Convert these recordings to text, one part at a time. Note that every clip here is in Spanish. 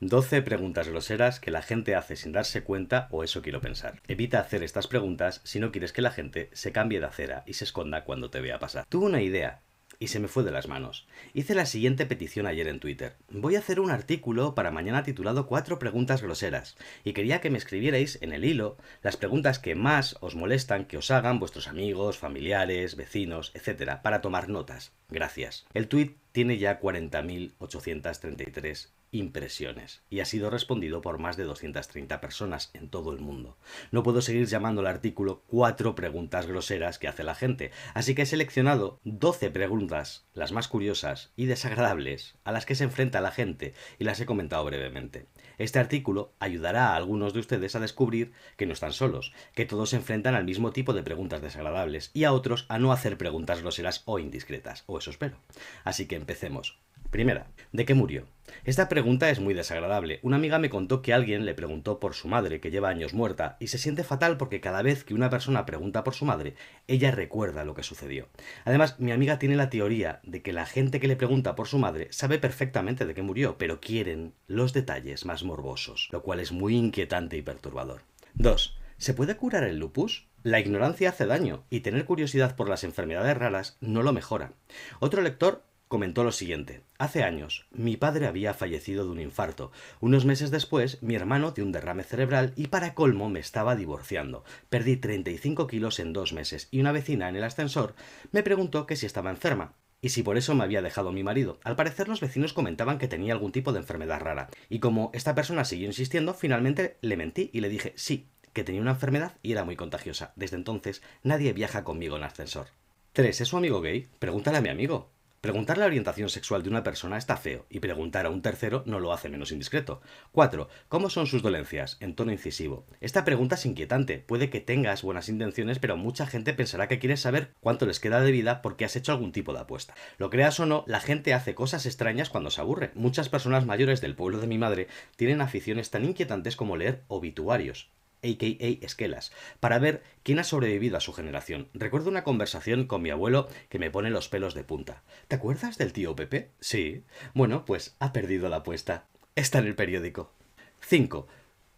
12 preguntas groseras que la gente hace sin darse cuenta o eso quiero pensar. Evita hacer estas preguntas si no quieres que la gente se cambie de acera y se esconda cuando te vea pasar. Tuve una idea y se me fue de las manos. Hice la siguiente petición ayer en Twitter. Voy a hacer un artículo para mañana titulado Cuatro preguntas groseras y quería que me escribierais en el hilo las preguntas que más os molestan que os hagan vuestros amigos, familiares, vecinos, etc. para tomar notas. Gracias. El tweet tiene ya 40.833 impresiones y ha sido respondido por más de 230 personas en todo el mundo. No puedo seguir llamando al artículo cuatro preguntas groseras que hace la gente, así que he seleccionado 12 preguntas, las más curiosas y desagradables, a las que se enfrenta la gente y las he comentado brevemente. Este artículo ayudará a algunos de ustedes a descubrir que no están solos, que todos se enfrentan al mismo tipo de preguntas desagradables y a otros a no hacer preguntas groseras o indiscretas, eso espero. Así que empecemos. Primera, ¿de qué murió? Esta pregunta es muy desagradable. Una amiga me contó que alguien le preguntó por su madre, que lleva años muerta, y se siente fatal porque cada vez que una persona pregunta por su madre, ella recuerda lo que sucedió. Además, mi amiga tiene la teoría de que la gente que le pregunta por su madre sabe perfectamente de qué murió, pero quieren los detalles más morbosos, lo cual es muy inquietante y perturbador. 2. ¿Se puede curar el lupus? La ignorancia hace daño y tener curiosidad por las enfermedades raras no lo mejora. Otro lector comentó lo siguiente. Hace años, mi padre había fallecido de un infarto. Unos meses después, mi hermano de un derrame cerebral y para colmo me estaba divorciando. Perdí 35 kilos en dos meses y una vecina en el ascensor me preguntó que si estaba enferma. Y si por eso me había dejado mi marido. Al parecer los vecinos comentaban que tenía algún tipo de enfermedad rara. Y como esta persona siguió insistiendo, finalmente le mentí y le dije sí, que tenía una enfermedad y era muy contagiosa. Desde entonces nadie viaja conmigo en ascensor. 3. ¿Es su amigo gay? Pregúntale a mi amigo. Preguntar la orientación sexual de una persona está feo y preguntar a un tercero no lo hace menos indiscreto. 4. ¿Cómo son sus dolencias? En tono incisivo. Esta pregunta es inquietante. Puede que tengas buenas intenciones, pero mucha gente pensará que quieres saber cuánto les queda de vida porque has hecho algún tipo de apuesta. Lo creas o no, la gente hace cosas extrañas cuando se aburre. Muchas personas mayores del pueblo de mi madre tienen aficiones tan inquietantes como leer obituarios a.k.a. Esquelas, para ver quién ha sobrevivido a su generación. Recuerdo una conversación con mi abuelo que me pone los pelos de punta. ¿Te acuerdas del tío Pepe? Sí. Bueno, pues ha perdido la apuesta. Está en el periódico. 5.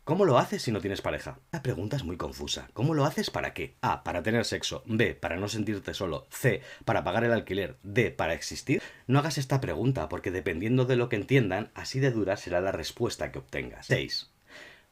¿Cómo lo haces si no tienes pareja? La pregunta es muy confusa. ¿Cómo lo haces para qué? A. Para tener sexo. B. Para no sentirte solo. C. Para pagar el alquiler. D. Para existir. No hagas esta pregunta porque dependiendo de lo que entiendan, así de dura será la respuesta que obtengas. 6.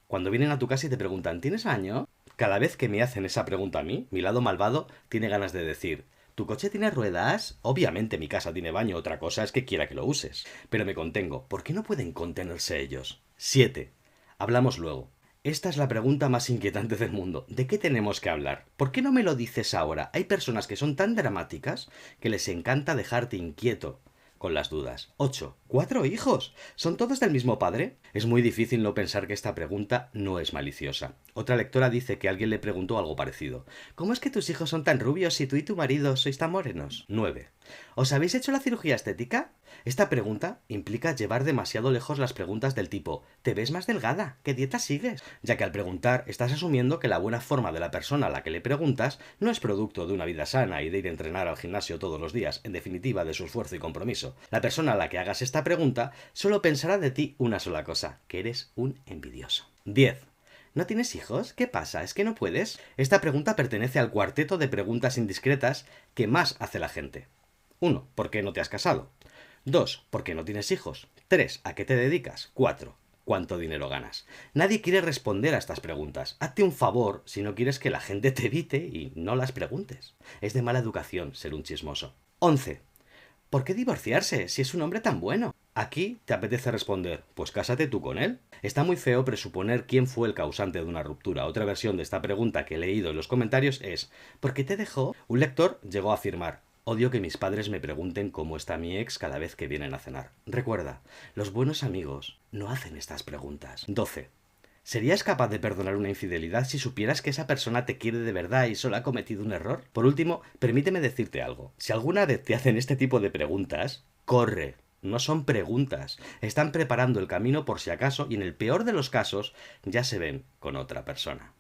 Cuando vienen a tu casa y te preguntan, ¿tienes año? Cada vez que me hacen esa pregunta a mí, mi lado malvado tiene ganas de decir, ¿Tu coche tiene ruedas? Obviamente mi casa tiene baño, otra cosa es que quiera que lo uses. Pero me contengo, ¿por qué no pueden contenerse ellos? 7. Hablamos luego. Esta es la pregunta más inquietante del mundo. ¿De qué tenemos que hablar? ¿Por qué no me lo dices ahora? Hay personas que son tan dramáticas que les encanta dejarte inquieto con las dudas. 8. ¿Cuatro hijos? ¿Son todos del mismo padre? Es muy difícil no pensar que esta pregunta no es maliciosa. Otra lectora dice que alguien le preguntó algo parecido. ¿Cómo es que tus hijos son tan rubios si tú y tu marido sois tan morenos? 9. ¿Os habéis hecho la cirugía estética? Esta pregunta implica llevar demasiado lejos las preguntas del tipo ¿te ves más delgada? ¿Qué dieta sigues? Ya que al preguntar estás asumiendo que la buena forma de la persona a la que le preguntas no es producto de una vida sana y de ir a entrenar al gimnasio todos los días, en definitiva de su esfuerzo y compromiso. La persona a la que hagas esta pregunta solo pensará de ti una sola cosa, que eres un envidioso. 10. ¿No tienes hijos? ¿Qué pasa? ¿Es que no puedes? Esta pregunta pertenece al cuarteto de preguntas indiscretas que más hace la gente. 1. ¿Por qué no te has casado? 2. ¿Por qué no tienes hijos? 3. ¿A qué te dedicas? 4. ¿Cuánto dinero ganas? Nadie quiere responder a estas preguntas. Hazte un favor si no quieres que la gente te evite y no las preguntes. Es de mala educación ser un chismoso. 11. ¿Por qué divorciarse si es un hombre tan bueno? Aquí te apetece responder, pues cásate tú con él. Está muy feo presuponer quién fue el causante de una ruptura. Otra versión de esta pregunta que he leído en los comentarios es ¿por qué te dejó? Un lector llegó a afirmar Odio que mis padres me pregunten cómo está mi ex cada vez que vienen a cenar. Recuerda, los buenos amigos no hacen estas preguntas. 12. ¿Serías capaz de perdonar una infidelidad si supieras que esa persona te quiere de verdad y solo ha cometido un error? Por último, permíteme decirte algo. Si alguna vez te hacen este tipo de preguntas, corre. No son preguntas. Están preparando el camino por si acaso y en el peor de los casos ya se ven con otra persona.